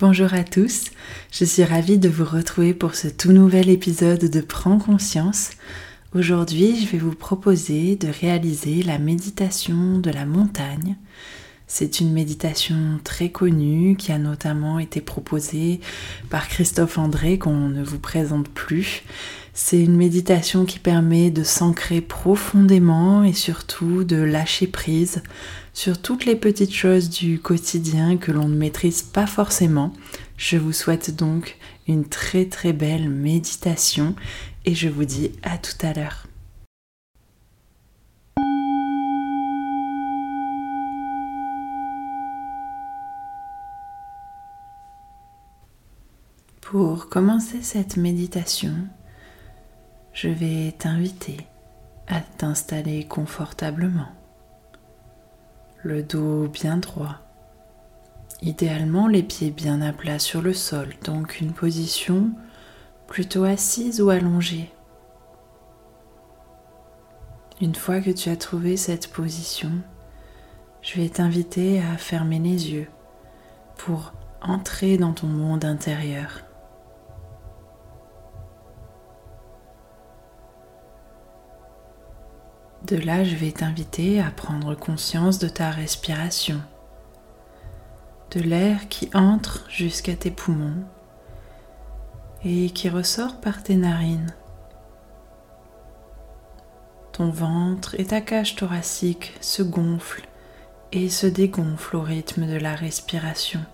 Bonjour à tous, je suis ravie de vous retrouver pour ce tout nouvel épisode de Prends conscience. Aujourd'hui, je vais vous proposer de réaliser la méditation de la montagne. C'est une méditation très connue qui a notamment été proposée par Christophe André qu'on ne vous présente plus. C'est une méditation qui permet de s'ancrer profondément et surtout de lâcher prise sur toutes les petites choses du quotidien que l'on ne maîtrise pas forcément. Je vous souhaite donc une très très belle méditation et je vous dis à tout à l'heure. Pour commencer cette méditation, je vais t'inviter à t'installer confortablement, le dos bien droit, idéalement les pieds bien à plat sur le sol, donc une position plutôt assise ou allongée. Une fois que tu as trouvé cette position, je vais t'inviter à fermer les yeux pour entrer dans ton monde intérieur. De là, je vais t'inviter à prendre conscience de ta respiration, de l'air qui entre jusqu'à tes poumons et qui ressort par tes narines. Ton ventre et ta cage thoracique se gonflent et se dégonflent au rythme de la respiration.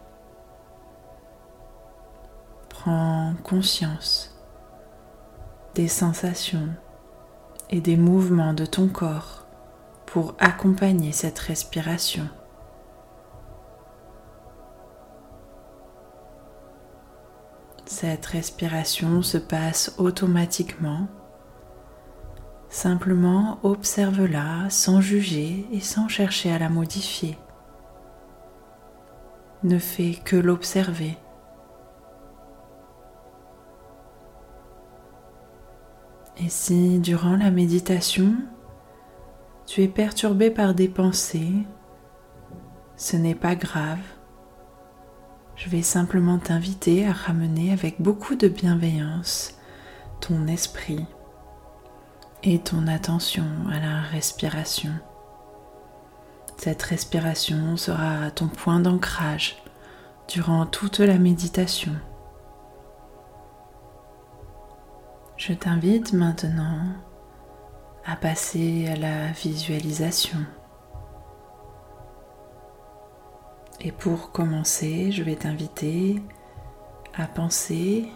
Prends conscience des sensations et des mouvements de ton corps pour accompagner cette respiration. Cette respiration se passe automatiquement. Simplement observe-la sans juger et sans chercher à la modifier. Ne fais que l'observer. Et si durant la méditation, tu es perturbé par des pensées, ce n'est pas grave. Je vais simplement t'inviter à ramener avec beaucoup de bienveillance ton esprit et ton attention à la respiration. Cette respiration sera ton point d'ancrage durant toute la méditation. Je t'invite maintenant à passer à la visualisation. Et pour commencer, je vais t'inviter à penser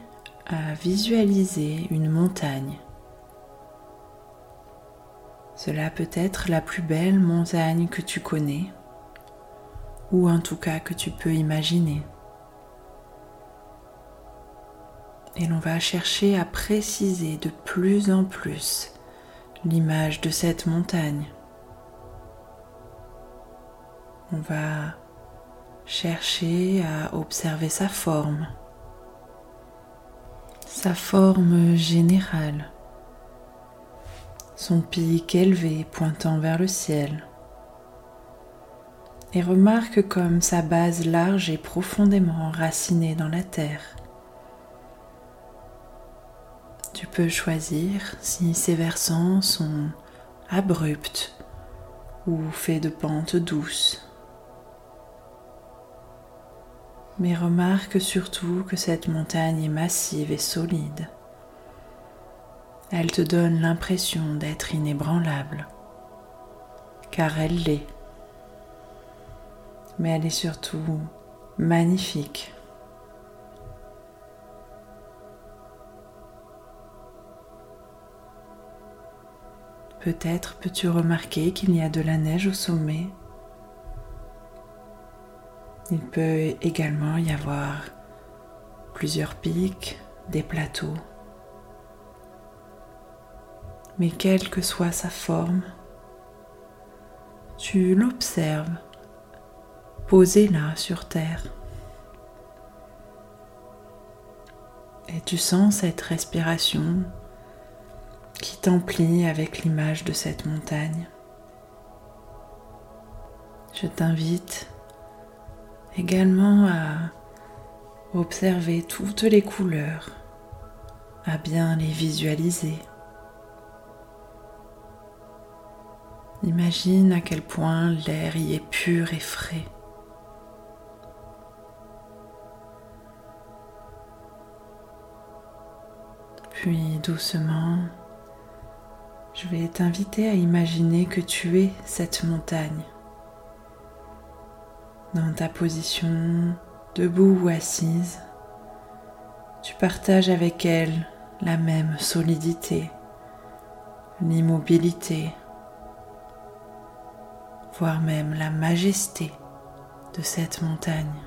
à visualiser une montagne. Cela peut être la plus belle montagne que tu connais, ou en tout cas que tu peux imaginer. Et l'on va chercher à préciser de plus en plus l'image de cette montagne. On va chercher à observer sa forme, sa forme générale, son pic élevé pointant vers le ciel. Et remarque comme sa base large et profondément enracinée dans la terre. Tu peux choisir si ces versants sont abrupts ou faits de pentes douces. Mais remarque surtout que cette montagne est massive et solide. Elle te donne l'impression d'être inébranlable, car elle l'est. Mais elle est surtout magnifique. Peut-être peux-tu remarquer qu'il y a de la neige au sommet Il peut également y avoir plusieurs pics, des plateaux. Mais quelle que soit sa forme, tu l'observes posé là sur terre. Et tu sens cette respiration qui t'emplit avec l'image de cette montagne. Je t'invite également à observer toutes les couleurs, à bien les visualiser. Imagine à quel point l'air y est pur et frais. Puis doucement, je vais t'inviter à imaginer que tu es cette montagne. Dans ta position debout ou assise, tu partages avec elle la même solidité, l'immobilité, voire même la majesté de cette montagne.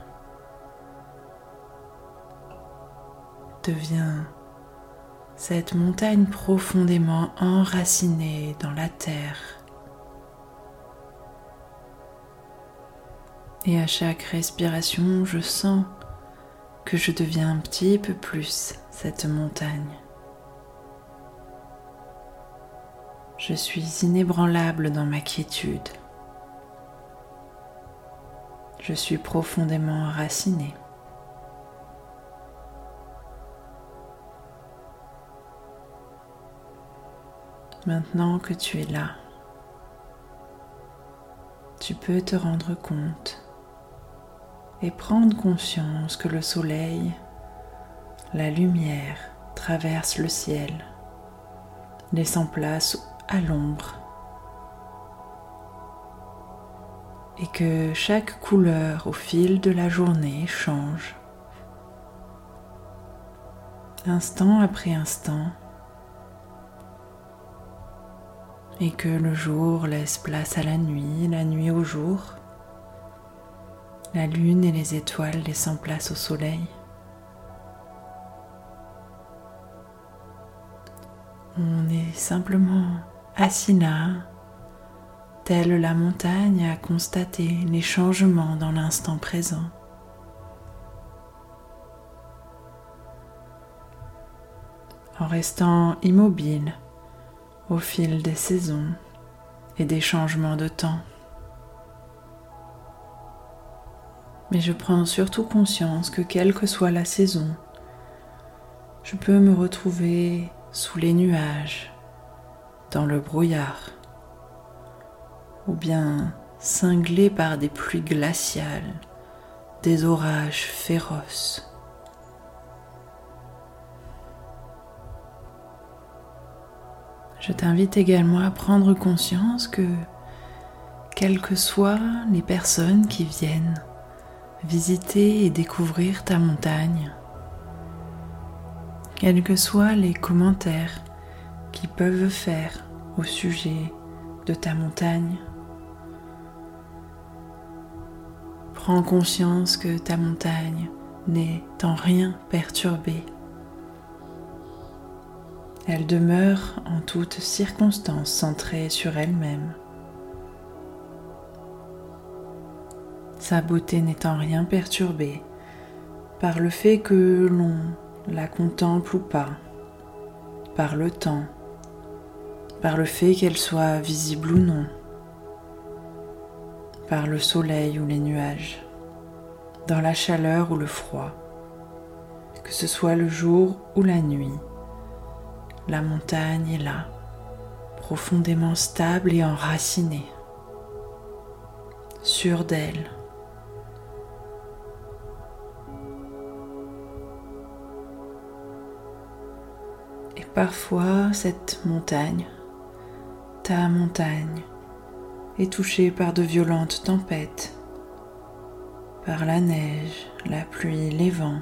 Deviens cette montagne profondément enracinée dans la terre. Et à chaque respiration, je sens que je deviens un petit peu plus cette montagne. Je suis inébranlable dans ma quiétude. Je suis profondément enracinée. Maintenant que tu es là, tu peux te rendre compte et prendre conscience que le soleil, la lumière traverse le ciel, laissant place à l'ombre et que chaque couleur au fil de la journée change. Instant après instant, et que le jour laisse place à la nuit, la nuit au jour, la lune et les étoiles laissant place au soleil. On est simplement assis là, telle la montagne, à constater les changements dans l'instant présent. En restant immobile, au fil des saisons et des changements de temps. Mais je prends surtout conscience que quelle que soit la saison, je peux me retrouver sous les nuages, dans le brouillard, ou bien cinglé par des pluies glaciales, des orages féroces. Je t'invite également à prendre conscience que, quelles que soient les personnes qui viennent visiter et découvrir ta montagne, quels que soient les commentaires qu'ils peuvent faire au sujet de ta montagne, prends conscience que ta montagne n'est en rien perturbée elle demeure en toutes circonstances centrée sur elle-même. Sa beauté n'étant rien perturbée par le fait que l'on la contemple ou pas, par le temps, par le fait qu'elle soit visible ou non, par le soleil ou les nuages, dans la chaleur ou le froid, que ce soit le jour ou la nuit la montagne est là, profondément stable et enracinée, sûre d'elle. Et parfois cette montagne, ta montagne, est touchée par de violentes tempêtes, par la neige, la pluie, les vents.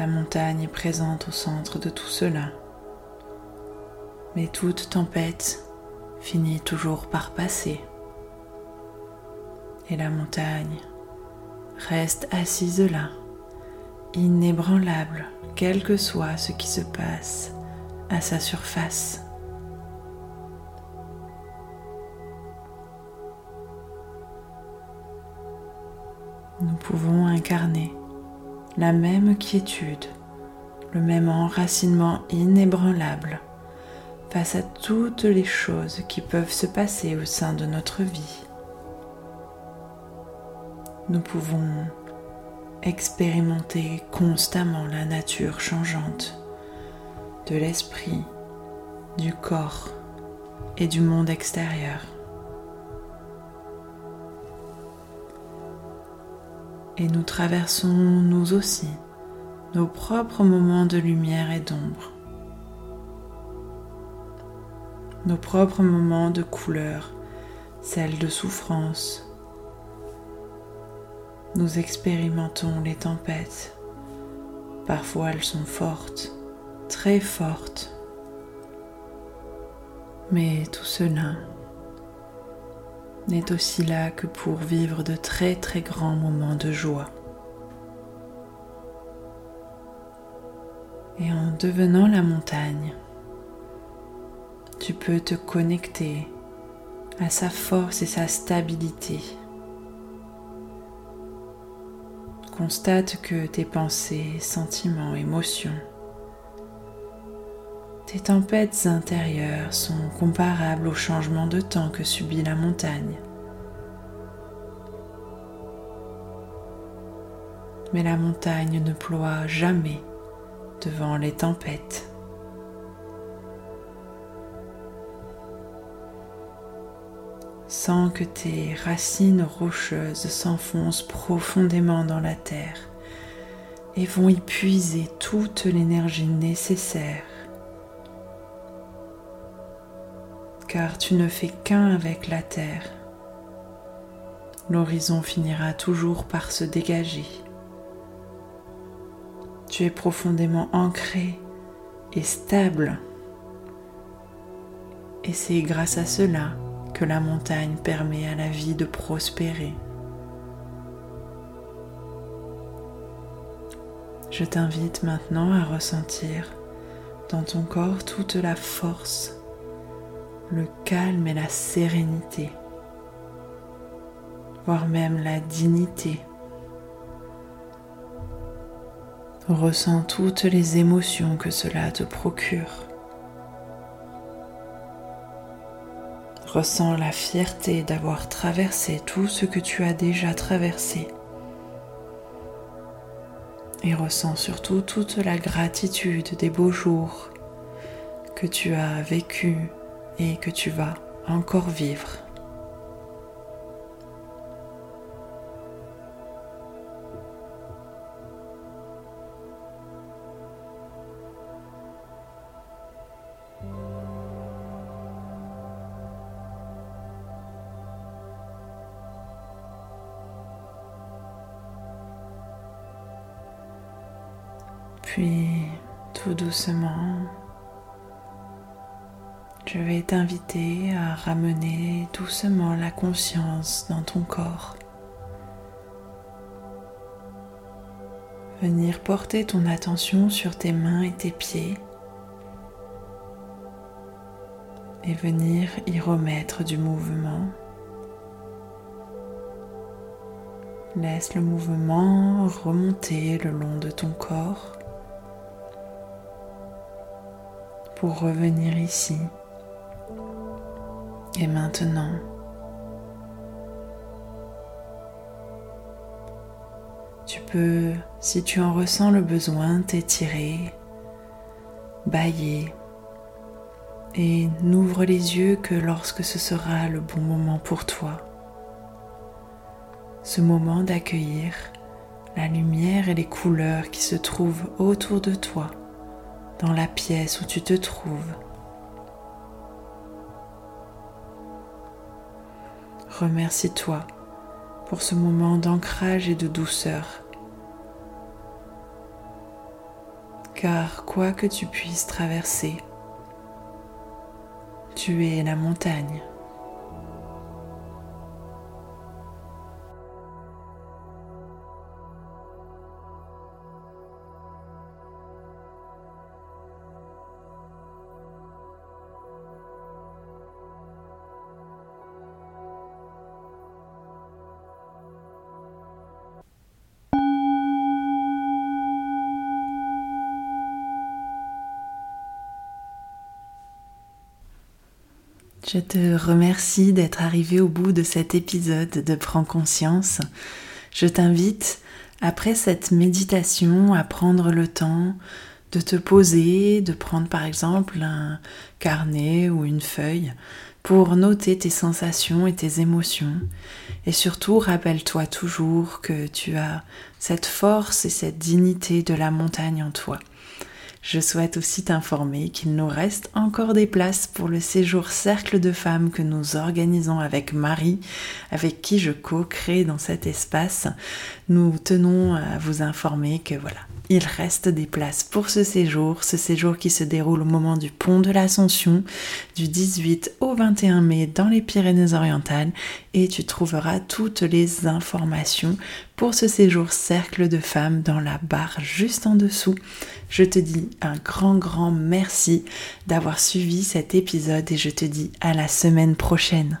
La montagne est présente au centre de tout cela. Mais toute tempête finit toujours par passer. Et la montagne reste assise là, inébranlable, quel que soit ce qui se passe à sa surface. Nous pouvons incarner la même quiétude, le même enracinement inébranlable face à toutes les choses qui peuvent se passer au sein de notre vie. Nous pouvons expérimenter constamment la nature changeante de l'esprit, du corps et du monde extérieur. Et nous traversons nous aussi nos propres moments de lumière et d'ombre, nos propres moments de couleur, celles de souffrance. Nous expérimentons les tempêtes. Parfois elles sont fortes, très fortes. Mais tout cela n'est aussi là que pour vivre de très très grands moments de joie. Et en devenant la montagne, tu peux te connecter à sa force et sa stabilité. Constate que tes pensées, sentiments, émotions, tes tempêtes intérieures sont comparables au changement de temps que subit la montagne. Mais la montagne ne ploie jamais devant les tempêtes. Sens que tes racines rocheuses s'enfoncent profondément dans la terre et vont y puiser toute l'énergie nécessaire. Car tu ne fais qu'un avec la terre. L'horizon finira toujours par se dégager. Tu es profondément ancré et stable. Et c'est grâce à cela que la montagne permet à la vie de prospérer. Je t'invite maintenant à ressentir dans ton corps toute la force, le calme et la sérénité, voire même la dignité Ressens toutes les émotions que cela te procure. Ressens la fierté d'avoir traversé tout ce que tu as déjà traversé. Et ressens surtout toute la gratitude des beaux jours que tu as vécus et que tu vas encore vivre. Puis tout doucement, je vais t'inviter à ramener doucement la conscience dans ton corps. Venir porter ton attention sur tes mains et tes pieds et venir y remettre du mouvement. Laisse le mouvement remonter le long de ton corps pour revenir ici. Et maintenant, tu peux, si tu en ressens le besoin, t'étirer, bailler et n'ouvre les yeux que lorsque ce sera le bon moment pour toi. Ce moment d'accueillir la lumière et les couleurs qui se trouvent autour de toi dans la pièce où tu te trouves. Remercie-toi pour ce moment d'ancrage et de douceur. Car quoi que tu puisses traverser, tu es la montagne. Je te remercie d'être arrivé au bout de cet épisode de Prends conscience. Je t'invite, après cette méditation, à prendre le temps de te poser, de prendre par exemple un carnet ou une feuille pour noter tes sensations et tes émotions. Et surtout, rappelle-toi toujours que tu as cette force et cette dignité de la montagne en toi. Je souhaite aussi t'informer qu'il nous reste encore des places pour le séjour Cercle de femmes que nous organisons avec Marie, avec qui je co-crée dans cet espace. Nous tenons à vous informer que voilà, il reste des places pour ce séjour, ce séjour qui se déroule au moment du pont de l'Ascension, du 18 au 21 mai dans les Pyrénées-Orientales, et tu trouveras toutes les informations pour ce séjour cercle de femmes dans la barre juste en dessous. Je te dis un grand grand merci d'avoir suivi cet épisode et je te dis à la semaine prochaine.